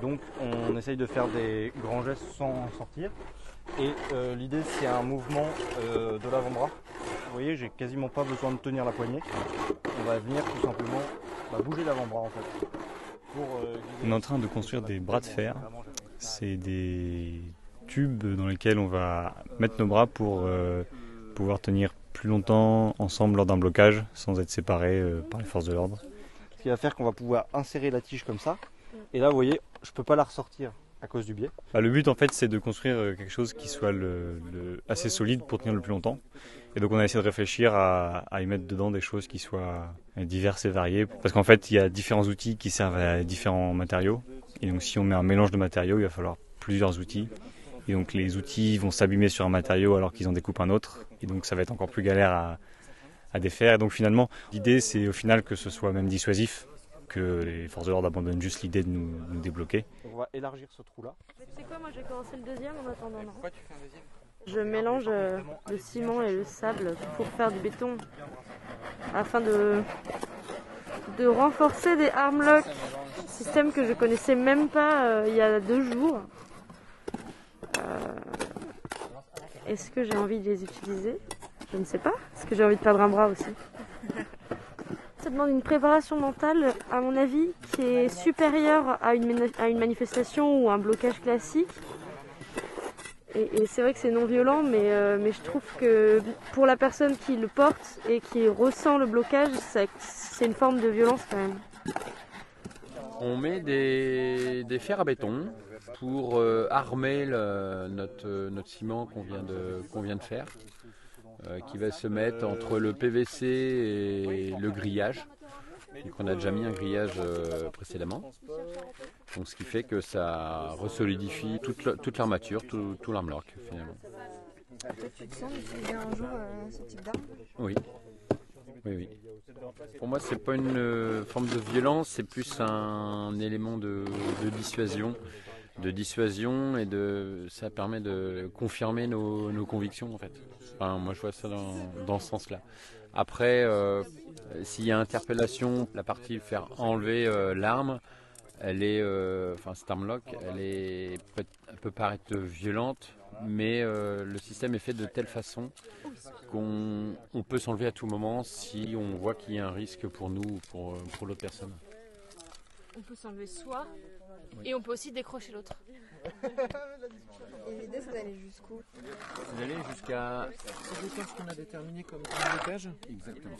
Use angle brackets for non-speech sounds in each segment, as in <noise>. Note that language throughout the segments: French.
Donc on essaye de faire des grands gestes sans sortir. Et euh, l'idée c'est un mouvement euh, de l'avant-bras. Vous voyez, j'ai quasiment pas besoin de tenir la poignée. On va venir tout simplement bah, bouger l'avant-bras en fait. Euh, on est en train de construire des bras de fer. C'est des tubes dans lesquels on va mettre nos bras pour pouvoir tenir plus longtemps ensemble lors d'un blocage sans être séparés par les forces de l'ordre. Ce qui va faire qu'on va pouvoir insérer la tige comme ça. Et là, vous voyez, je peux pas la ressortir à cause du biais. Bah, le but, en fait, c'est de construire euh, quelque chose qui soit assez solide pour tenir le plus longtemps. Et donc, on a essayé de réfléchir à, y mettre dedans des choses qui soient diverses et variées. Parce qu'en fait, il y a différents outils qui servent à différents matériaux. Et donc, si on met un mélange de matériaux, il va falloir plusieurs outils. Et donc, les outils vont s'abîmer sur un matériau alors qu'ils en découpent un autre. Et donc, ça va être encore plus galère à, à défaire. Et donc finalement, l'idée c'est au final que ce soit même dissuasif, que les forces de l'ordre abandonnent juste l'idée de nous, débloquer. On va élargir ce trou-là. C'est quoi, moi j'ai commencé le deuxième en attendant. Pourquoi tu fais un deuxième Je mélange euh, le ciment et le sable pour faire du béton afin de, de renforcer des armlocks, système que je connaissais même pas euh, il y a deux jours. Euh, est-ce que j'ai envie de les utiliser? Je ne sais pas. Est-ce que j'ai envie de perdre un bras aussi? Ça demande une préparation mentale, à mon avis, qui est supérieure à une, manifestation ou un blocage classique. Et, c'est vrai que c'est non violent, mais, euh, mais je trouve que pour la personne qui le porte et qui ressent le blocage, c'est une forme de violence quand même. On met des, fers à béton pour euh, armer notre, ciment qu'on vient de faire. Euh, qui va se mettre entre le PVC et le grillage. Donc on a déjà mis un grillage euh, précédemment. Donc ce qui fait que ça resolidifie toute, l'armature, tout, tout l'armlock finalement. Tu te sens un jour euh, ce type d'arme Oui. Oui, oui. Pour moi, c'est pas une forme de violence, c'est plus un élément de dissuasion de dissuasion et de ça permet de confirmer nos, convictions en fait. Moi je vois ça dans, ce sens-là. Après, euh, s'il y a interpellation, la partie faire enlever euh, l'arme, elle est, euh, cette arme-lock, elle est peut, paraître violente, mais le système est fait de telle façon qu'on peut s'enlever à tout moment si on voit qu'il y a un risque pour nous ou pour, pour l'autre personne. On peut s'enlever soit et on peut aussi décrocher l'autre. Et l'idée c'est d'aller jusqu'où D'aller jusqu'à. C'est ce qu'on a déterminé comme blocage Exactement.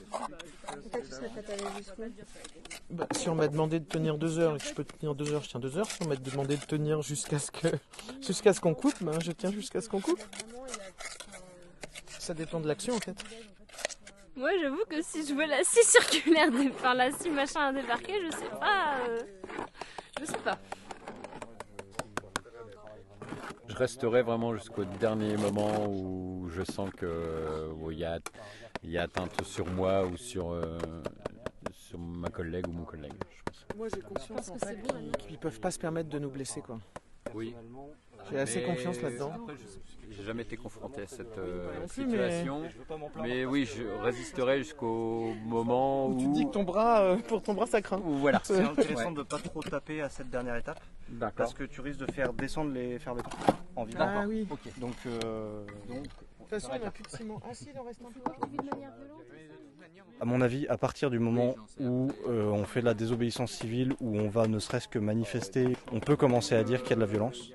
Peut-être tu serais prêt à aller jusqu'où bah, Si on m'a demandé de tenir deux heures et que je peux tenir deux heures, je tiens deux heures. Si on m'a demandé de tenir jusqu'à ce que jusqu'à ce qu'on coupe, ben, je tiens jusqu'à ce qu'on coupe. Ça dépend de l'action en fait. Moi, j'avoue que si je vois la scie circulaire, <laughs> enfin la scie machin à débarquer, je sais pas. Euh, je sais pas. Je resterai vraiment jusqu'au dernier moment où je sens que il y, a, y a atteinte sur moi ou sur, euh, sur ma collègue ou mon collègue. Moi, j'ai conscience en fait qu'ils peuvent pas se permettre de nous blesser, quoi. Oui. J'ai assez confiance là-dedans. J'ai jamais été confronté à cette euh, situation. Mais... oui, je résisterai jusqu'au moment où... Tu dis que ton bras, euh, pour ton bras, ça craint. Voilà. C'est intéressant de ne pas trop taper à cette dernière étape. Parce que tu risques de faire descendre les fers béton en vidant. Ah oui. Donc, euh, donc, de toute façon, il n'y a plus de ciment. Ah si, il en reste un peu. À mon avis, à partir du moment où on fait de la désobéissance civile, où on va ne serait-ce que manifester, on peut commencer à dire qu'il y a de la violence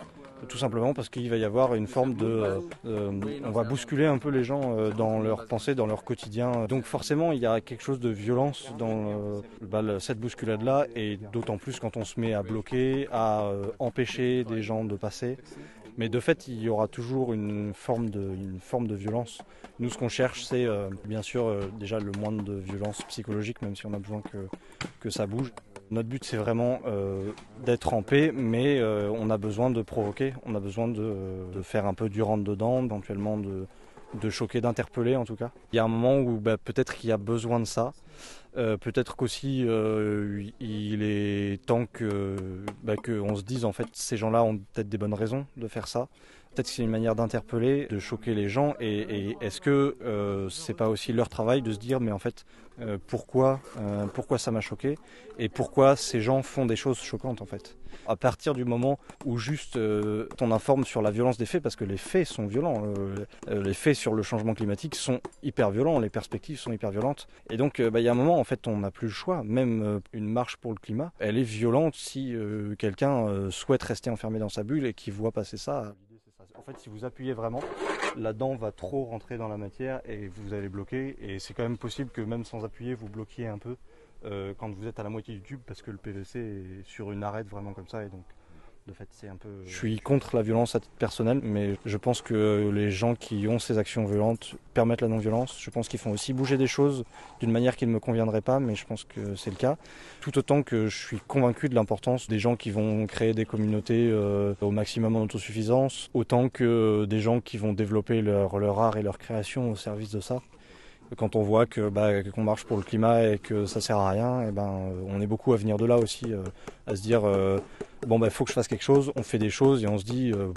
tout simplement parce qu'il va y avoir une forme de... Euh, euh, on va bousculer un peu les gens euh, dans leurs pensées, dans leur quotidien. Donc forcément, il y a quelque chose de violence dans bah, cette bousculade-là, et d'autant plus quand on se met à bloquer, à empêcher des gens de passer. Mais de fait, il y aura toujours une forme de, de violence. Nous, ce qu'on cherche, c'est bien sûr déjà le moins de violence psychologique, même si on a besoin que, ça bouge. Notre but, c'est vraiment euh, d'être en paix, mais euh, on a besoin de provoquer, on a besoin de, faire un peu du rentre-dedans, éventuellement de, choquer, d'interpeller en tout cas. Il y a un moment où bah, peut-être qu'il y a besoin de ça. Euh, peut-être qu'aussi il est temps que bah, qu'on se dise en fait ces gens-là ont peut-être des bonnes raisons de faire ça. Peut-être que c'est une manière d'interpeller, de choquer les gens. Et, est-ce que euh, c'est pas aussi leur travail de se dire, mais en fait, euh, pourquoi, euh, pourquoi ça m'a choqué et pourquoi ces gens font des choses choquantes en fait? À partir du moment où juste on informe sur la violence des faits, parce que les faits sont violents, les faits sur le changement climatique sont hyper violents, les perspectives sont hyper violentes, et donc bah, il y a un moment en fait on n'a plus le choix. Même une marche pour le climat, elle est violente si quelqu'un souhaite rester enfermé dans sa bulle et qui voit passer ça. En fait, si vous appuyez vraiment, la dent va trop rentrer dans la matière et vous allez bloquer. Et c'est quand même possible que même sans appuyer, vous bloquiez un peu euh, quand vous êtes à la moitié du tube parce que le PVC est sur une arête vraiment comme ça. Et donc peu. Je suis contre la violence à titre personnel, mais je pense que les gens qui ont ces actions violentes permettent la non-violence. Je pense qu'ils font aussi bouger des choses d'une manière qui ne me conviendrait pas, mais je pense que c'est le cas. Tout autant que je suis convaincu de l'importance des gens qui vont créer des communautés euh, au maximum en autosuffisance, autant que des gens qui vont développer leur, leur art et leur création au service de ça quand on voit que bah, qu'on marche pour le climat et que ça sert à rien, et ben on est beaucoup à venir de là aussi, euh, à se dire euh, bon bah faut que je fasse quelque chose, on fait des choses et on se dit euh,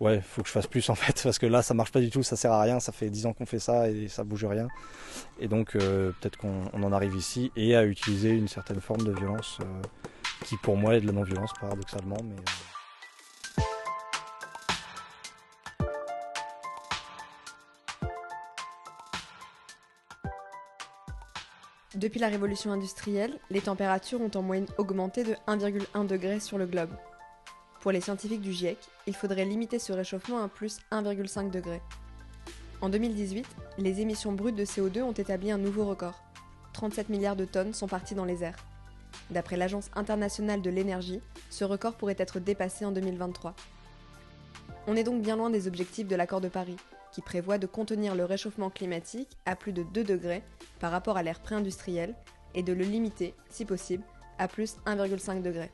ouais faut que je fasse plus en fait <laughs> parce que là ça marche pas du tout, ça sert à rien, ça fait dix ans qu'on fait ça et ça bouge rien. Et donc peut-être qu'on en arrive ici et à utiliser une certaine forme de violence qui pour moi est de la non-violence paradoxalement mais Depuis la révolution industrielle, les températures ont en moyenne augmenté de 1,1 degré sur le globe. Pour les scientifiques du GIEC, il faudrait limiter ce réchauffement à plus 1,5 degré. En 2018, les émissions brutes de CO2 ont établi un nouveau record. 37 milliards de tonnes sont parties dans les airs. D'après l'Agence internationale de l'énergie, ce record pourrait être dépassé en 2023. On est donc bien loin des objectifs de l'accord de Paris, qui prévoit de contenir le réchauffement climatique à plus de 2 degrés par rapport à l'ère pré-industrielle et de le limiter, si possible, à plus 1,5 degré.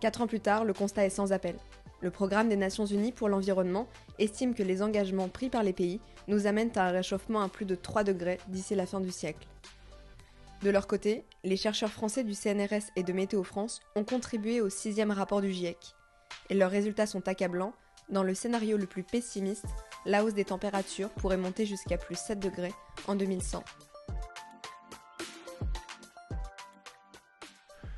Quatre ans plus tard, le constat est sans appel. Le programme des Nations Unies pour l'environnement estime que les engagements pris par les pays nous amènent à un réchauffement à plus de 3 degrés d'ici la fin du siècle. De leur côté, les chercheurs français du CNRS et de Météo France ont contribué au sixième rapport du GIEC. Et leurs résultats sont accablants. Dans le scénario le plus pessimiste, la hausse des températures pourrait monter jusqu'à plus 7 degrés en 2100.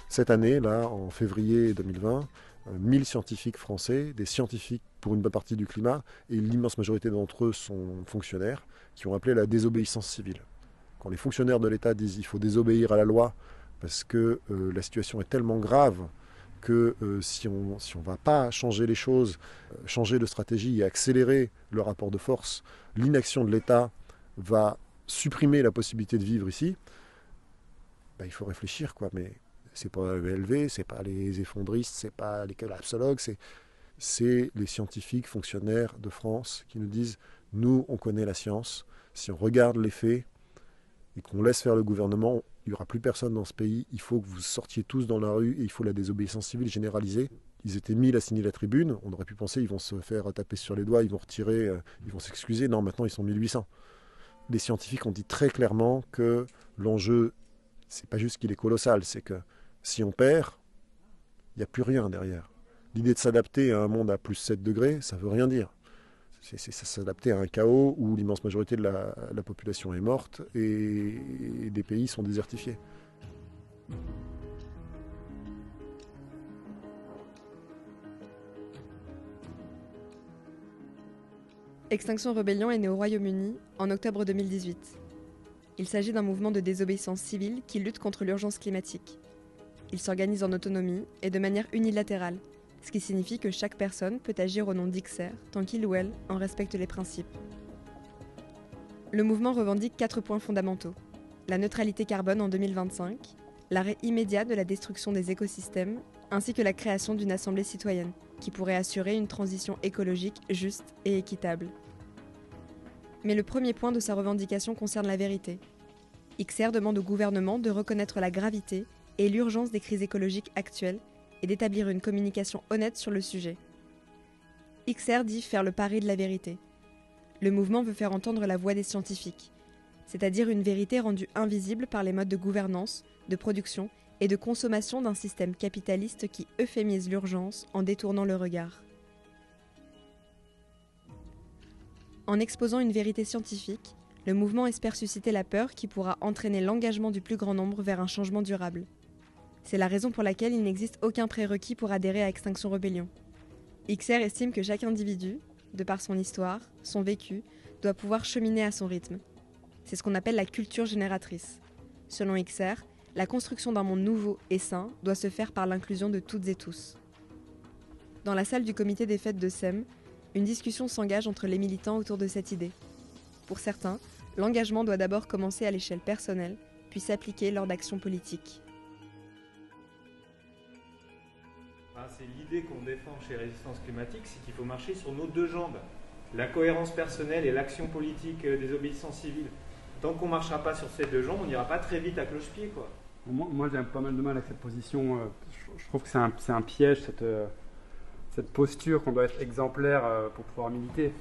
Cette année, là, en février 2020, 1000 euh, scientifiques français, des scientifiques pour une bonne partie du climat, et l'immense majorité d'entre eux sont fonctionnaires, qui ont appelé la désobéissance civile. Quand les fonctionnaires de l'État disent qu'il faut désobéir à la loi parce que euh, la situation est tellement grave que euh, si on si ne va pas changer les choses, euh, changer de stratégie et accélérer le rapport de force, l'inaction de l'État va supprimer la possibilité de vivre ici, bah, il faut réfléchir. quoi. Mais c'est pas ELV, c'est pas les effondristes, c'est pas les collapsologues, c'est c'est les scientifiques fonctionnaires de France qui nous disent nous, on connaît la science. Si on regarde les faits et qu'on laisse faire le gouvernement, il n'y aura plus personne dans ce pays, il faut que vous sortiez tous dans la rue et il faut la désobéissance civile généralisée. Ils étaient 1000 à signer la tribune, on aurait pu penser ils vont se faire taper sur les doigts, ils vont retirer, euh, ils vont s'excuser. Non, maintenant ils sont 1800. Les scientifiques ont dit très clairement que l'enjeu, c'est pas juste qu'il est colossal, c'est que si on perd, il n'y a plus rien derrière. L'idée de s'adapter à un monde à plus 7 degrés, ça veut rien dire c'est s'adapter à un chaos où l'immense majorité de la, population est morte et, des pays sont désertifiés. Extinction Rebellion est né au Royaume-Uni en octobre 2018. Il s'agit d'un mouvement de désobéissance civile qui lutte contre l'urgence climatique. Il s'organise en autonomie et de manière unilatérale, ce qui signifie que chaque personne peut agir au nom d'Ixer tant qu'il ou elle en respecte les principes. Le mouvement revendique quatre points fondamentaux. La neutralité carbone en 2025, l'arrêt immédiat de la destruction des écosystèmes, ainsi que la création d'une assemblée citoyenne, qui pourrait assurer une transition écologique juste et équitable. Mais le premier point de sa revendication concerne la vérité. XR demande au gouvernement de reconnaître la gravité et l'urgence des crises écologiques actuelles et d'établir une communication honnête sur le sujet. XR dit faire le pari de la vérité. Le mouvement veut faire entendre la voix des scientifiques, c'est-à-dire une vérité rendue invisible par les modes de gouvernance, de production et de consommation d'un système capitaliste qui euphémise l'urgence en détournant le regard. En exposant une vérité scientifique, le mouvement espère susciter la peur qui pourra entraîner l'engagement du plus grand nombre vers un changement durable. C'est la raison pour laquelle il n'existe aucun prérequis pour adhérer à Extinction Rebellion. XR estime que chaque individu, de par son histoire, son vécu, doit pouvoir cheminer à son rythme. C'est ce qu'on appelle la culture génératrice. Selon XR, la construction d'un monde nouveau et sain doit se faire par l'inclusion de toutes et tous. Dans la salle du comité des fêtes de SEM, une discussion s'engage entre les militants autour de cette idée. Pour certains, l'engagement doit d'abord commencer à l'échelle personnelle, puis s'appliquer lors d'actions politiques. C'est l'idée qu'on défend chez Résistance Climatique, c'est qu'il faut marcher sur nos deux jambes. La cohérence personnelle et l'action politique euh, des obéissances civiles. Tant qu'on ne marchera pas sur ces deux jambes, on n'ira pas très vite à cloche-pied. Quoi. Moi, j'ai pas mal de mal avec cette position. Euh, je, trouve que c'est un, piège, euh, cette posture qu'on doit être exemplaire pour pouvoir militer.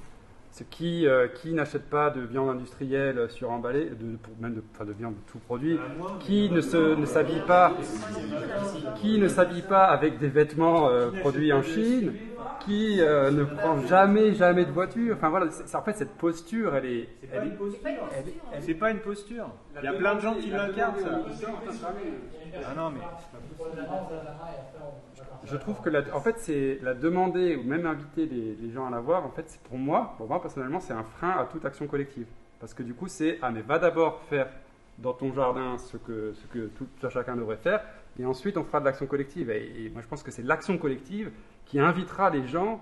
Qui, euh, qui n'achète pas de viande industrielle suremballée, de, même de, enfin de viande de tout produit, qui ne, se, ne s'habille pas, qui ne s'habille pas avec des vêtements euh, produits en Chine, qui euh, ne prend jamais jamais de voiture. Enfin voilà, c'est, en fait cette posture, elle est, c'est pas, une posture. C'est pas une posture. Il y a plein de gens qui l'incarnent. Ah non mais je trouve que, la, en fait, c'est la demander ou même inviter les, gens à la voir, en fait, c'est pour moi, pour moi personnellement, c'est un frein à toute action collective. Parce que du coup, c'est ah mais va d'abord faire dans ton jardin ce que, ce que tout, chacun devrait faire, et ensuite on fera de l'action collective. Et, moi, je pense que c'est l'action collective qui invitera les gens,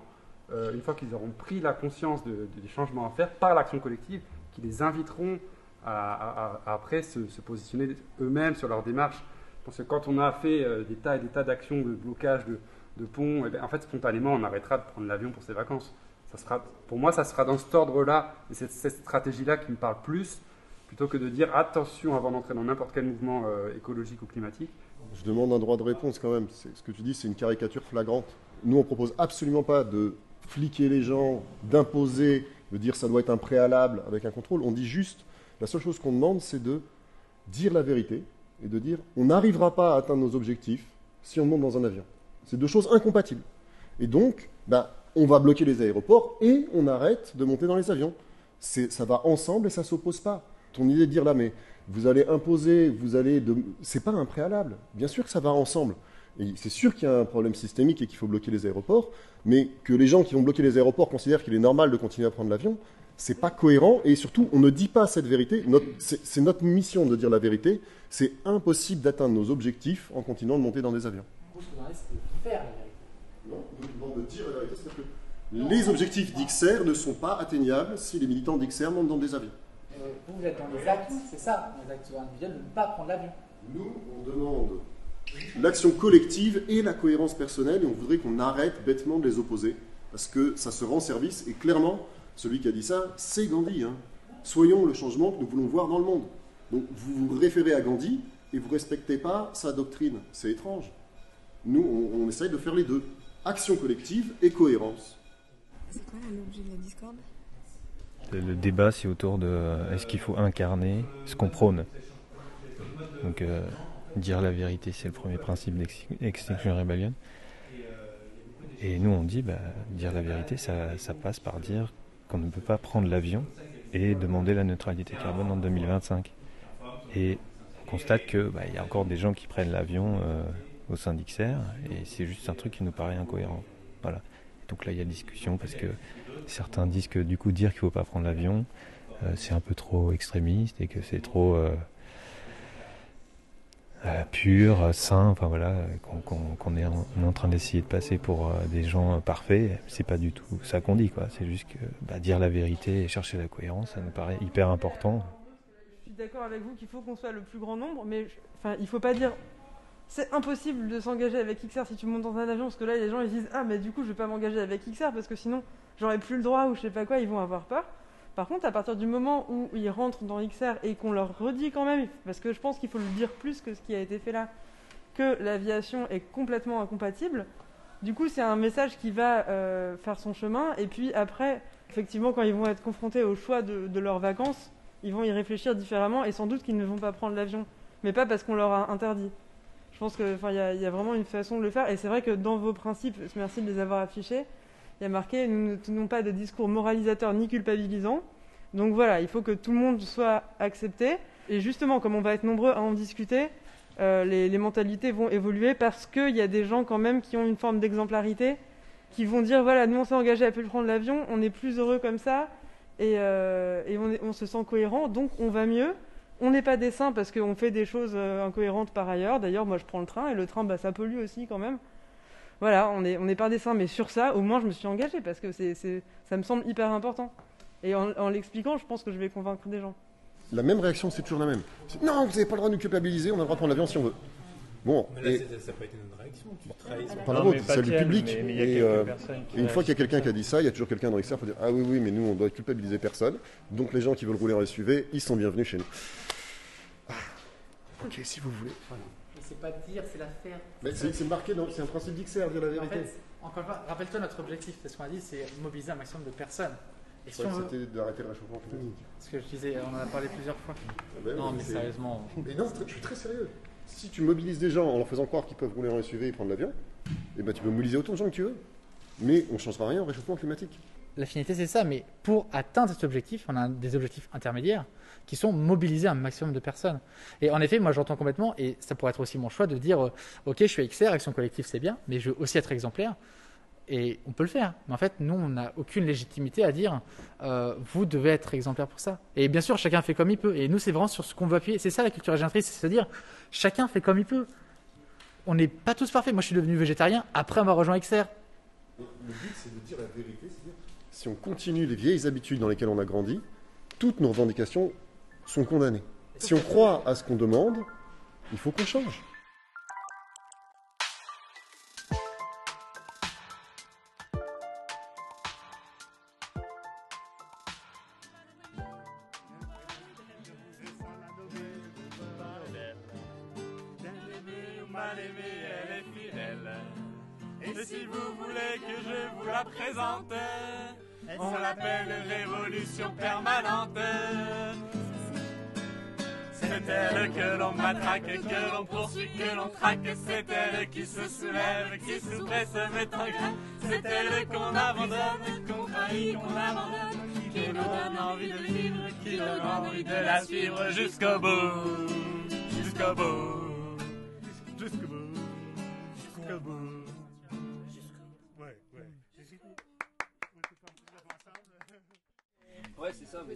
euh, une fois qu'ils auront pris la conscience de, des changements à faire par l'action collective, qui les inviteront à, après se, positionner eux-mêmes sur leur démarche parce que quand on a fait euh, des tas et des tas d'actions de blocage de, ponts, eh ben, en fait, spontanément, on arrêtera de prendre l'avion pour ses vacances. Ça sera, pour moi, ça sera dans cet ordre-là, et cette, cette stratégie-là qui me parle plus, plutôt que de dire attention avant d'entrer dans n'importe quel mouvement euh, écologique ou climatique. Je demande un droit de réponse quand même. Ce que tu dis, c'est une caricature flagrante. Nous, on propose absolument pas de fliquer les gens, d'imposer, de dire ça doit être un préalable avec un contrôle. On dit juste, la seule chose qu'on demande, c'est de dire la vérité, et de dire on n'arrivera pas à atteindre nos objectifs si on monte dans un avion. C'est deux choses incompatibles. Et donc, ben, on va bloquer les aéroports et on arrête de monter dans les avions. Ça va ensemble et ça ne s'oppose pas. Ton idée de dire là, mais vous allez imposer, vous allez. De... C'est pas un préalable. Bien sûr que ça va ensemble. C'est sûr qu'il y a un problème systémique et qu'il faut bloquer les aéroports, mais que les gens qui vont bloquer les aéroports considèrent qu'il est normal de continuer à prendre l'avion, c'est pas cohérent et surtout on ne dit pas cette vérité. C'est notre mission de dire la vérité. C'est impossible d'atteindre nos objectifs en continuant de monter dans des avions. Non, nous de dire la vérité, c'est que les objectifs d'XR ne sont pas atteignables si les militants d'XR montent dans des avions. Euh, vous, êtes dans les actes, c'est ça, les actes individuels, de ne pas prendre l'avion. Nous, on demande l'action collective et la cohérence personnelle et on voudrait qu'on arrête bêtement de les opposer parce que ça se rend service et clairement, celui qui a dit ça, c'est Gandhi. Hein. Soyons le changement que nous voulons voir dans le monde. Donc vous vous référez à Gandhi et vous ne respectez pas sa doctrine. C'est étrange. Nous, on, essaye de faire les deux. Action collective et cohérence. C'est quoi l'objet de la discorde? Le, débat, c'est autour de est-ce qu'il faut incarner ce qu'on prône? Donc, euh, dire la vérité, c'est le premier principe d'Extinction Rebellion. Et nous, on dit, bah, dire la vérité, ça, passe par dire qu'on ne peut pas prendre l'avion et demander la neutralité carbone en 2025. Et on constate qu'il bah, y a encore des gens qui prennent l'avion euh, au sein d'XR et c'est juste un truc qui nous paraît incohérent. Voilà. Donc là, il y a discussion parce que certains disent que du coup, dire qu'il ne faut pas prendre l'avion, euh, c'est un peu trop extrémiste et que c'est trop euh, pur, sain, enfin voilà, qu'on est, en, train d'essayer de passer pour euh, des gens parfaits, c'est pas du tout ça qu'on dit, quoi. C'est juste que bah, dire la vérité et chercher la cohérence, ça nous paraît hyper important. Je suis d'accord avec vous qu'il faut qu'on soit le plus grand nombre, mais enfin, il faut pas dire c'est impossible de s'engager avec XR si tu montes dans un avion, parce que là, les gens ils disent ah mais du coup je vais pas m'engager avec XR parce que sinon j'aurais plus le droit ou je sais pas quoi, ils vont avoir peur. Par contre, à partir du moment où ils rentrent dans XR et qu'on leur redit quand même, parce que je pense qu'il faut le dire plus que ce qui a été fait là, que l'aviation est complètement incompatible, du coup, c'est un message qui va euh, faire son chemin. Et puis après, effectivement, quand ils vont être confrontés au choix de, leurs vacances, ils vont y réfléchir différemment et sans doute qu'ils ne vont pas prendre l'avion. Mais pas parce qu'on leur a interdit. Je pense qu'il y, y, a vraiment une façon de le faire. Et c'est vrai que dans vos principes, merci de les avoir affichés, il y a marqué Nous ne tenons pas de discours moralisateur ni culpabilisant. Donc voilà, il faut que tout le monde soit accepté. Et justement, comme on va être nombreux à en discuter, euh, les, mentalités vont évoluer parce qu'il y a des gens quand même qui ont une forme d'exemplarité, qui vont dire voilà, nous on s'est engagé à plus prendre l'avion, on est plus heureux comme ça, et, euh, on, on, se sent cohérent, donc on va mieux. On n'est pas des saints parce qu'on fait des choses euh, incohérentes par ailleurs. D'ailleurs, moi je prends le train et le train, bah, ça pollue aussi quand même. Voilà, on n'est on est pas des saints, mais sur ça, au moins je me suis engagée parce que c'est, ça me semble hyper important. Et en, en l'expliquant, je pense que je vais convaincre des gens la même réaction, c'est toujours la même. Non, vous n'avez pas le droit de nous culpabiliser, on a le droit de prendre l'avion si on veut. Bon, mais là, et... ça n'a pas été notre réaction. Tu trahis pas la vôtre, c'est le public. Mais, mais et, euh, et une fois qu'il y a quelqu'un qui a dit ça, il y a toujours quelqu'un dans l'extérieur qui dire Ah oui, oui, mais nous, on doit culpabiliser personne. Donc les gens qui veulent rouler en SUV, ils sont bienvenus chez nous. Ah, ok, si vous voulez. Voilà. Sais pas dire, c'est la faire. Mais c'est marqué, c'est un principe d'XR, dire la vérité. En fait, encore une fois, rappelle-toi notre objectif, c'est ce qu'on a dit, c'est mobiliser un maximum de personnes. Et si on c'était d'arrêter le réchauffement climatique. Ce que je disais, on en a parlé plusieurs fois. Ah ben, non, mais sérieusement. Mais non, je suis très sérieux. Si tu mobilises des gens en leur faisant croire qu'ils peuvent rouler en SUV et prendre l'avion, eh ben, tu peux mobiliser autant de gens que tu veux. Mais on ne changera rien au réchauffement climatique. La finalité, c'est ça. Mais pour atteindre cet objectif, on a des objectifs intermédiaires qui sont mobiliser un maximum de personnes. Et en effet, moi, j'entends complètement, et ça pourrait être aussi mon choix de dire, euh, OK, je suis XR, Action Collective, c'est bien, mais je veux aussi être exemplaire. Et on peut le faire. Mais en fait, nous, on n'a aucune légitimité à dire euh, vous devez être exemplaire pour ça. Et bien sûr, chacun fait comme il peut. Et nous, c'est vraiment sur ce qu'on veut appuyer. C'est ça la culture régénératrice, c'est-à-dire chacun fait comme il peut. On n'est pas tous parfaits. Moi, je suis devenu végétarien après avoir rejoint XR. Le but, c'est de dire la vérité. Si on continue les vieilles habitudes dans lesquelles on a grandi, toutes nos revendications sont condamnées. Si on croit à ce qu'on demande, il faut qu'on change. Et si vous voulez que je vous la présente, on l'appelle révolution permanente. C'est elle que l'on matraque, que l'on poursuit, que l'on traque. C'est elle qui se soulève, qui souffre et se met en grève. C'est elle qu'on abandonne, qu'on trahit, qu'on abandonne. Qui nous donne envie de vivre, qui nous donne envie de la suivre jusqu'au bout. Jusqu'au bout.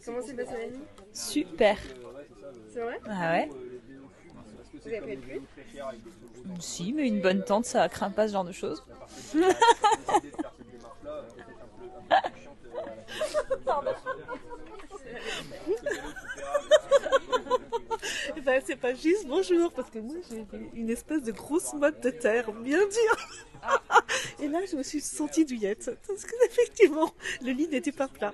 Comment s'est passé la nuit Super. C'est vrai Ah ouais Vous avez pris de pluie Si, mais une bonne tente, ça craint pas ce genre de choses. <laughs> Pardon. Ben, c'est pas juste bonjour, parce que moi j'ai une espèce de grosse motte de terre bien dure. Et là, je me suis sentie douillette, parce que <laughs> effectivement, le lit n'était pas plat.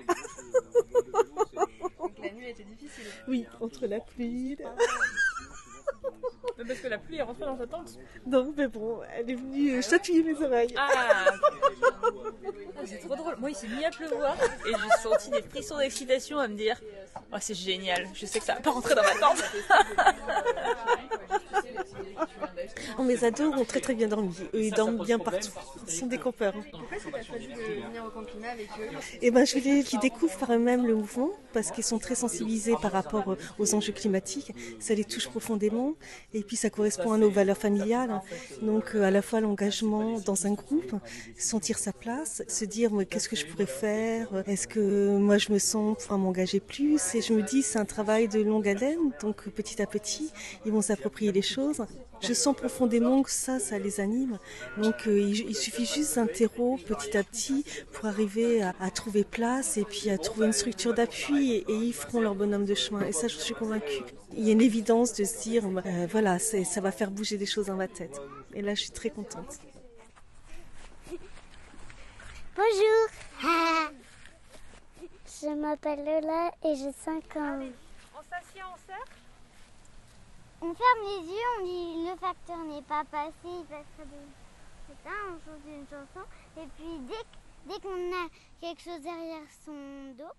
Donc <laughs> la nuit était difficile. Oui, entre la pluie. La... Parce que la pluie est rentrée dans ta tente Non, mais bon, elle est venue chatouiller mes oreilles. Ah, Ah, C'est trop drôle. Moi, il s'est mis à pleuvoir et j'ai senti des frissons d'excitation à me dire Oh, c'est génial, je sais que ça va pas rentrer dans ma tente. <laughs> Oh, mes ados ont très très bien dormi. Eux, ils dorment bien partout. Ils sont des campeurs. Pourquoi est-ce que tu as choisi de venir au camp climat avec eux Eh ben, je voulais qu'ils découvrent par eux-mêmes le mouvement parce qu'ils sont très sensibilisés par rapport aux enjeux climatiques. Ça les touche profondément et puis ça correspond à nos valeurs familiales. Donc, euh, à la fois l'engagement dans un groupe, sentir sa place, se dire qu'est-ce que je pourrais faire? Est-ce que moi je me sens pouvoir m'engager plus? Et je me dis c'est un travail de longue haleine, donc petit à petit ils vont s'approprier les choses. Je sens profondément que ça, ça les anime. Donc euh, il, il suffit juste d'un terreau petit à petit pour arriver à, à trouver place et puis à trouver une structure d'appui et, et ils feront leur bonhomme de chemin. Et ça, je suis convaincue. Il y a une évidence de se dire, euh, voilà, ça va faire bouger des choses dans ma tête. Et là, je suis très contente. Bonjour. <laughs> Je m'appelle Lola et j'ai 5 ans. On s'assied en cercle? On ferme les yeux, on dit le facteur n'est pas passé, il passera de... C'est ça, on chante une chanson. Et puis dès, dès qu'on a quelque chose derrière son dos,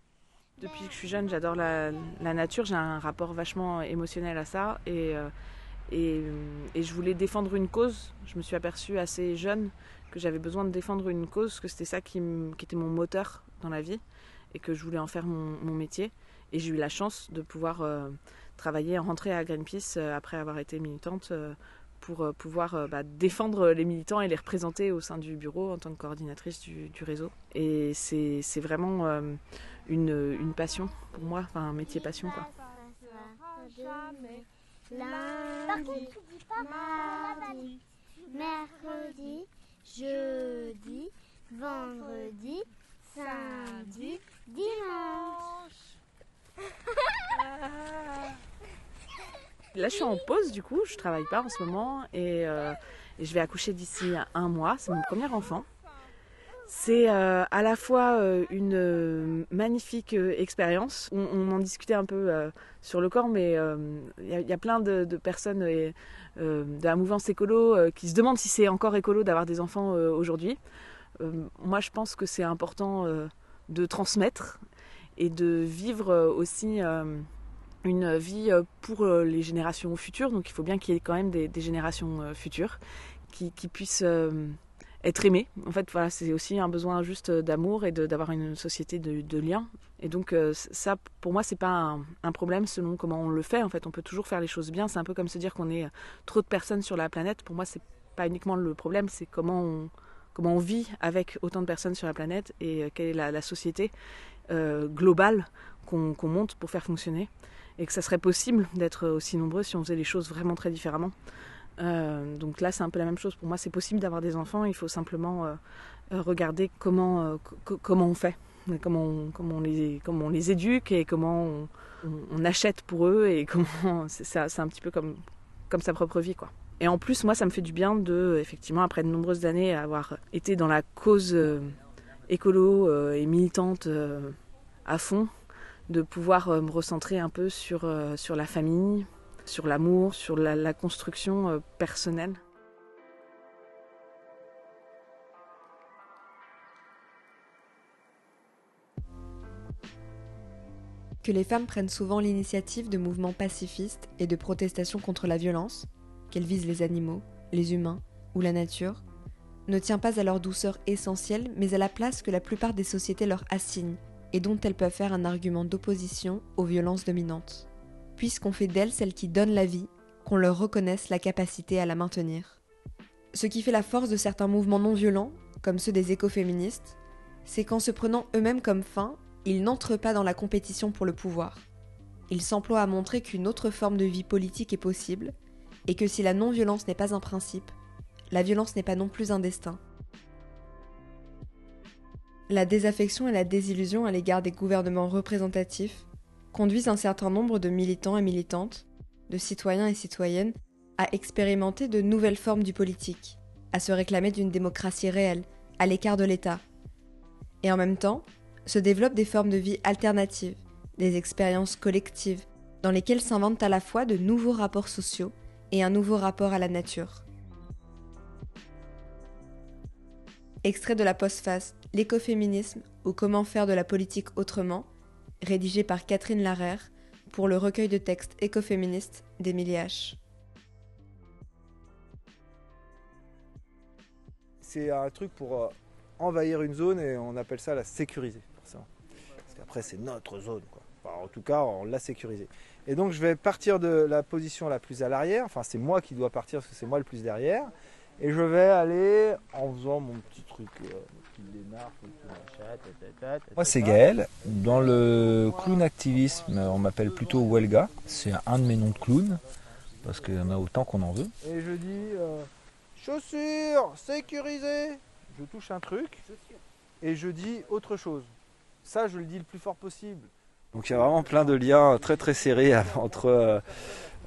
Depuis que je suis jeune, j'adore la, la nature. J'ai un rapport vachement émotionnel à ça. Et, euh, Et, et, je voulais défendre une cause. Je me suis aperçue assez jeune que j'avais besoin de défendre une cause, que c'était ça qui, qui, était mon moteur dans la vie et que je voulais en faire mon, mon métier. Et j'ai eu la chance de pouvoir euh, travailler, rentrer à Greenpeace euh, après avoir été militante euh, pour euh, pouvoir euh, bah, défendre les militants et les représenter au sein du bureau en tant que coordinatrice du, du réseau. Et c'est vraiment euh, une, une, passion pour moi, enfin un métier passion quoi. Lundi, mardi, mercredi, jeudi, vendredi, samedi, dimanche. <laughs> Là, je suis en pause du coup, je travaille pas en ce moment et, euh, je vais accoucher d'ici un mois. C'est mon premier enfant. C'est euh, à la fois euh, une magnifique expérience. On, en discutait un peu sur le corps, mais il y, y, a plein de, de personnes de la mouvance écolo qui se demandent si c'est encore écolo d'avoir des enfants aujourd'hui. moi, je pense que c'est important de transmettre et de vivre aussi une vie pour les générations futures. Donc il faut bien qu'il y ait quand même des, générations futures qui, puissent être aimé. En fait, voilà, c'est aussi un besoin juste d'amour et d'avoir une société de, liens. Et donc euh, ça, pour moi, c'est pas un, problème selon comment on le fait. En fait, on peut toujours faire les choses bien. C'est un peu comme se dire qu'on est trop de personnes sur la planète. Pour moi, c'est pas uniquement le problème, c'est comment on comment on vit avec autant de personnes sur la planète et quelle est la, société euh, globale qu'on qu monte pour faire fonctionner. Et que ça serait possible d'être aussi nombreux si on faisait les choses vraiment très différemment. Euh, donc là, c'est un peu la même chose. Pour moi, c'est possible d'avoir des enfants. Il faut simplement euh, regarder comment, euh, comment on fait, comment on, comment, on les, comment on les éduque et comment on, on achète pour eux et <laughs> comment. C'est un petit peu comme, comme sa propre vie, quoi. Et en plus, moi, ça me fait du bien de, effectivement, après de nombreuses années, avoir été dans la cause écolo et militante à fond, de pouvoir me recentrer un peu sur, sur la famille, sur l'amour, sur la, la construction euh, personnelle. Que les femmes prennent souvent l'initiative de mouvements pacifistes et de protestations contre la violence, qu'elles visent les animaux, les humains ou la nature, ne tient pas à leur douceur essentielle, mais à la place que la plupart des sociétés leur assignent et dont elles peuvent faire un argument d'opposition aux violences dominantes puisqu'on fait d'elles celles qui donnent la vie, qu'on leur reconnaisse la capacité à la maintenir. Ce qui fait la force de certains mouvements non violents, comme ceux des écoféministes, c'est qu'en se prenant eux-mêmes comme fin, ils n'entrent pas dans la compétition pour le pouvoir. Ils s'emploient à montrer qu'une autre forme de vie politique est possible, et que si la non-violence n'est pas un principe, la violence n'est pas non plus un destin. La désaffection et la désillusion à l'égard des gouvernements représentatifs conduisent un certain nombre de militants et militantes, de citoyens et citoyennes, à expérimenter de nouvelles formes du politique, à se réclamer d'une démocratie réelle, à l'écart de l'État. Et en même temps, se développent des formes de vie alternatives, des expériences collectives, dans lesquelles s'inventent à la fois de nouveaux rapports sociaux et un nouveau rapport à la nature. Extrait de la postface L'écoféminisme ou comment faire de la politique autrement rédigé par Catherine Larère pour le recueil de textes écoféministes d'Émilie H. C'est un truc pour euh, envahir une zone et on appelle ça la sécuriser. Parce qu'après, c'est notre zone. Quoi. En tout cas, on l'a sécurisée. Et donc, je vais partir de la position la plus à l'arrière. Enfin, c'est moi qui dois partir parce que c'est moi le plus derrière. Et je vais aller en faisant mon petit truc. Moi c'est Gaël. Dans le clown activisme, on m'appelle plutôt Welga. C'est un de mes noms de clown parce qu'il y en a autant qu'on en veut. Et je dis euh, chaussures sécurisées. Je touche un truc et je dis autre chose. Ça, je le dis le plus fort possible. Donc il y a vraiment plein de liens très très serrés <laughs> entre euh,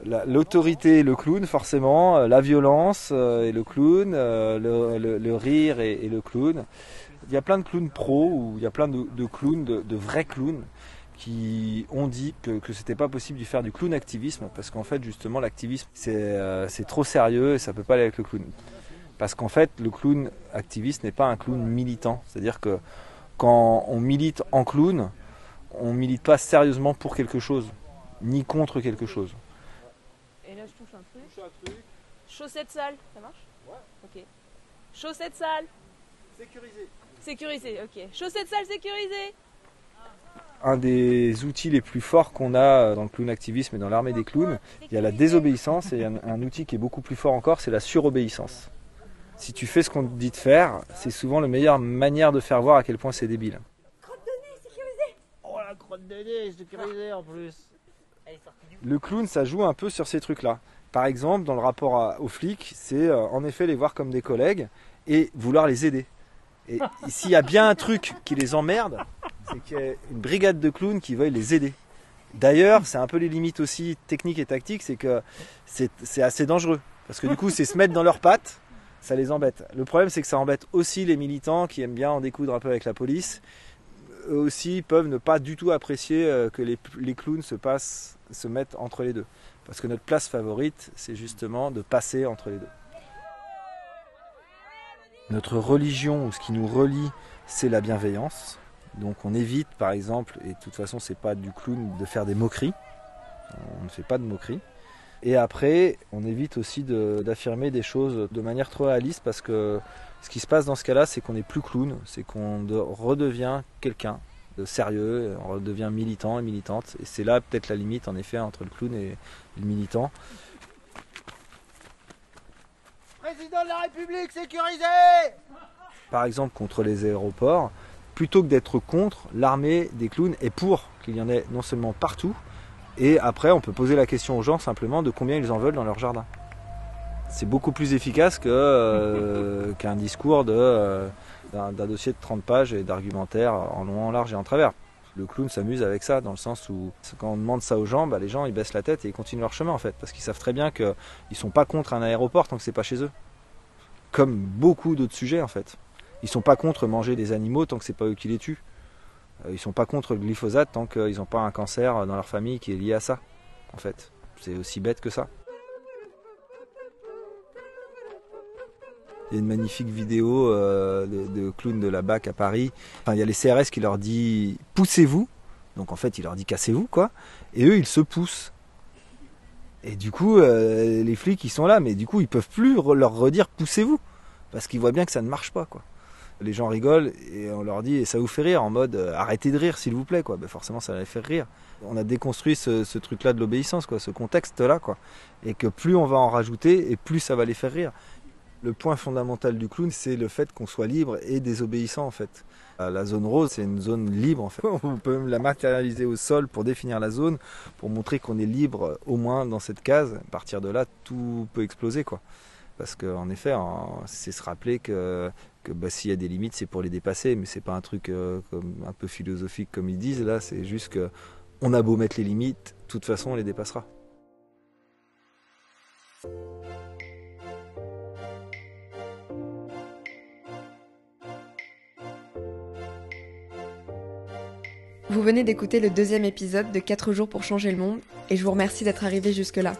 l'autorité et le clown forcément, euh, la violence euh, et le clown, le, le, rire et, le clown. Il y a plein de clowns pros ou il y a plein de, clowns, de, vrais clowns qui ont dit que, que c'était pas possible de faire du clown activisme parce qu'en fait justement l'activisme c'est trop sérieux et ça peut pas aller avec le clown. Parce qu'en fait le clown activiste n'est pas un clown militant. C'est-à-dire que quand on milite en clown, on milite pas sérieusement pour quelque chose, ni contre quelque chose. Et là, je touche un truc. Chaussettes sales, ça marche? Ouais. Ok. Chaussettes sales. Sécurisé. Sécurisé, ok. Chaussettes sales sécurisées. Un des outils les plus forts qu'on a dans le clown activisme et dans l'armée des clowns, il y a la désobéissance et un, un outil qui est beaucoup plus fort encore, c'est la surobéissance. Si tu fais ce qu'on te dit de faire, c'est souvent la meilleure manière de faire voir à quel point c'est débile. Oh la crotte de nez sécurisée en plus. Le clown, ça joue un peu sur ces trucs-là. Par exemple, dans le rapport à- aux flics, c'est euh, en effet les voir comme des collègues et vouloir les aider. Et <laughs> s'il y a bien un truc qui les emmerde, c'est qu'il y a une brigade de clowns qui veuille les aider. D'ailleurs, c'est un peu les limites aussi techniques et tactiques, c'est que c'est c'est assez dangereux. Parce que du coup, c'est se mettre dans leurs pattes, ça les embête. Le problème, c'est que ça embête aussi les militants qui aiment bien en découdre un peu avec la police. Eux aussi peuvent ne pas du tout apprécier euh, que les, clowns se, passent, se mettent entre les deux. Parce que notre place favorite, c'est justement de passer entre les deux. Notre religion, ou ce qui nous relie, c'est la bienveillance. Donc on évite, par exemple, et de toute façon c'est pas du clown, de faire des moqueries. On ne fait pas de moqueries. Et après, on évite aussi de- d'affirmer des choses de manière trop réaliste parce que ce qui se passe dans ce cas-là, c'est qu'on n'est plus clown, c'est qu'on de- redevient quelqu'un de sérieux, on redevient militant et militante. Et c'est là peut-être la limite en effet entre le clown et le militant. Président de la République sécurisé Par exemple contre les aéroports, plutôt que d'être contre, l'armée des clowns est pour qu'il y en ait non seulement partout, et après on peut poser la question aux gens simplement de combien ils en veulent dans leur jardin. C'est beaucoup plus efficace que, euh, <laughs> qu'un discours de, euh, d'un, d'un dossier de 30 pages et d'argumentaire en long, en large et en travers. Le clown s'amuse avec ça, dans le sens où quand on demande ça aux gens, bah, les gens ils baissent la tête et ils continuent leur chemin en fait, parce qu'ils savent très bien qu'ils sont pas contre un aéroport tant que c'est pas chez eux. Comme beaucoup d'autres sujets en fait. Ils sont pas contre manger des animaux tant que c'est pas eux qui les tuent. Euh, Ils sont pas contre le glyphosate tant qu'ils n'ont pas un cancer dans leur famille qui est lié à ça. En fait, c'est aussi bête que ça. Il y a une magnifique vidéo euh, de, de clown de la BAC à Paris. Enfin, il y a les CRS qui leur dit poussez-vous. Donc en fait, il leur dit cassez-vous quoi. Et eux, ils se poussent. Et du coup, euh, les flics, ils sont là, mais du coup, ils peuvent plus leur redire poussez-vous. Parce qu'ils voient bien que ça ne marche pas quoi. Les gens rigolent et on leur dit et ça vous fait rire en mode euh, arrêtez de rire s'il vous plaît quoi. Ben, forcément ça les faire rire. On a déconstruit ce, ce truc-là de l'obéissance quoi, ce contexte-là quoi. Et que plus on va en rajouter et plus ça va les faire rire. Le point fondamental du clown, c'est le fait qu'on soit libre et désobéissant en fait. Euh, La zone rose, c'est une zone libre en fait. <laughs> On peut même la matérialiser au sol pour définir la zone, pour montrer qu'on est libre au moins dans cette case. À partir de là, tout peut exploser quoi. Parce qu'en effet, c'est se rappeler que, bah, s'il y a des limites, c'est pour les dépasser, mais c'est pas un truc euh, un peu philosophique comme ils disent. Là, c'est juste que on a beau mettre les limites, de toute façon, on les dépassera. Vous venez d'écouter le deuxième épisode de 4 jours pour changer le monde et je vous remercie d'être arrivé jusque-là.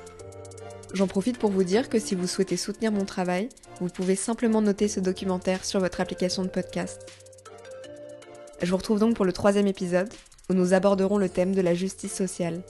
J'en profite pour vous dire que si vous souhaitez soutenir mon travail, vous pouvez simplement noter ce documentaire sur votre application de podcast. Je vous retrouve donc pour le troisième épisode où nous aborderons le thème de la justice sociale.